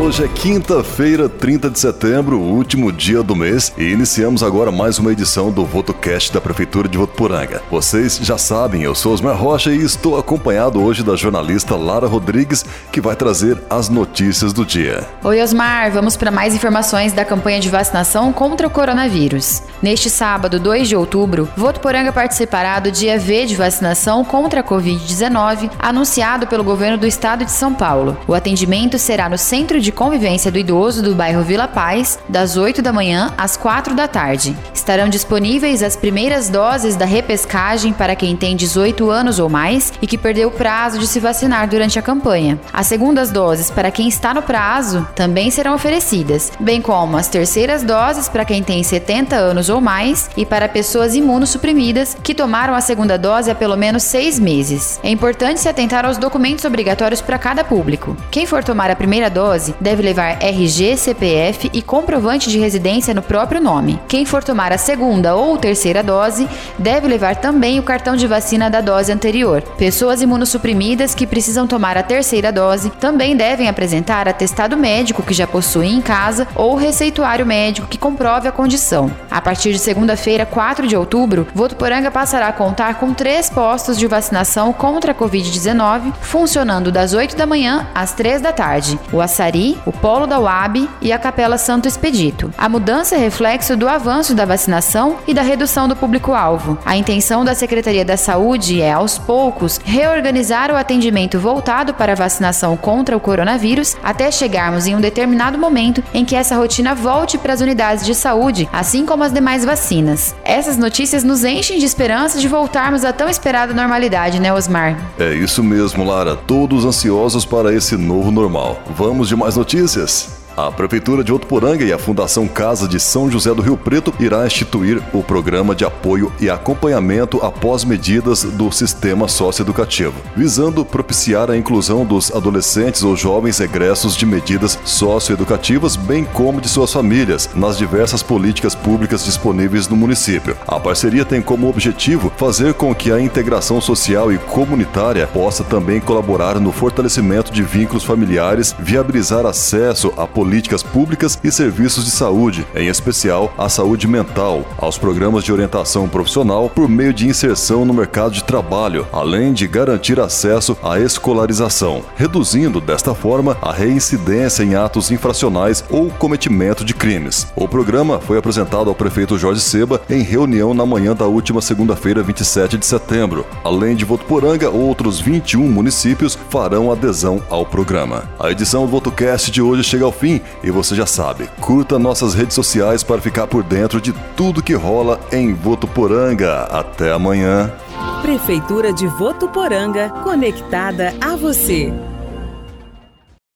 Hoje é quinta-feira, 30 de setembro, último dia do mês, e iniciamos agora mais uma edição do VotoCast da Prefeitura de Votuporanga. Vocês já sabem, eu sou Osmar Rocha e estou acompanhado hoje da jornalista Lara Rodrigues, que vai trazer as notícias do dia. Oi, Osmar, vamos para mais informações da campanha de vacinação contra o coronavírus. Neste sábado, 2 de outubro, Votuporanga participará do dia V de vacinação contra a Covid-19, anunciado pelo governo do estado de São Paulo. O atendimento será no Centro de Convivência do Idoso do bairro Vila Paz, das 8 da manhã às 4 da tarde. Estarão disponíveis as primeiras doses da repescagem para quem tem 18 anos ou mais e que perdeu o prazo de se vacinar durante a campanha. As segundas doses para quem está no prazo também serão oferecidas, bem como as terceiras doses para quem tem 70 anos ou mais e para pessoas imunossuprimidas que tomaram a segunda dose há pelo menos seis meses. É importante se atentar aos documentos obrigatórios para cada público. Quem for tomar a primeira dose deve levar RG, CPF e comprovante de residência no próprio nome. Quem for tomar a segunda ou terceira dose deve levar também o cartão de vacina da dose anterior. Pessoas imunossuprimidas que precisam tomar a terceira dose também devem apresentar atestado médico que já possuem em casa ou receituário médico que comprove a condição. A partir de segunda-feira, 4 de outubro, Votuporanga passará a contar com três postos de vacinação contra a Covid-19, funcionando das 8 da manhã às 3 da tarde: o Açari, o Polo da UAB e a Capela Santo Expedito. A mudança é reflexo do avanço da vacinação e da redução do público-alvo. A intenção da Secretaria da Saúde é, aos poucos, reorganizar o atendimento voltado para a vacinação contra o coronavírus até chegarmos em um determinado momento em que essa rotina volte para as unidades de saúde, assim como as demais vacinas. Essas notícias nos enchem de esperança de voltarmos à tão esperada normalidade, né, Osmar? É isso mesmo, Lara. Todos ansiosos para esse novo normal. Vamos de mais notícias? A Prefeitura de Votuporanga e a Fundação Casa de São José do Rio Preto irá instituir o programa de apoio e acompanhamento após medidas do sistema socioeducativo, visando propiciar a inclusão dos adolescentes ou jovens egressos de medidas socioeducativas, bem como de suas famílias, nas diversas políticas públicas disponíveis no município. A parceria tem como objetivo fazer com que a integração social e comunitária possa também colaborar no fortalecimento de vínculos familiares, viabilizar acesso a políticas públicas e serviços de saúde, em especial a saúde mental, aos programas de orientação profissional por meio de inserção no mercado de trabalho, além de garantir acesso à escolarização, reduzindo desta forma a reincidência em atos infracionais ou cometimento de crimes. O programa foi apresentado ao prefeito Jorge Seba em reunião na manhã da última segunda-feira, 27 de setembro. Além de Votuporanga, outros 21 municípios farão adesão ao programa. A edição do VotoCast de hoje chega ao fim e você já sabe, curta nossas redes sociais para ficar por dentro de tudo que rola em Votuporanga. Até amanhã. Prefeitura de Votuporanga, conectada a você.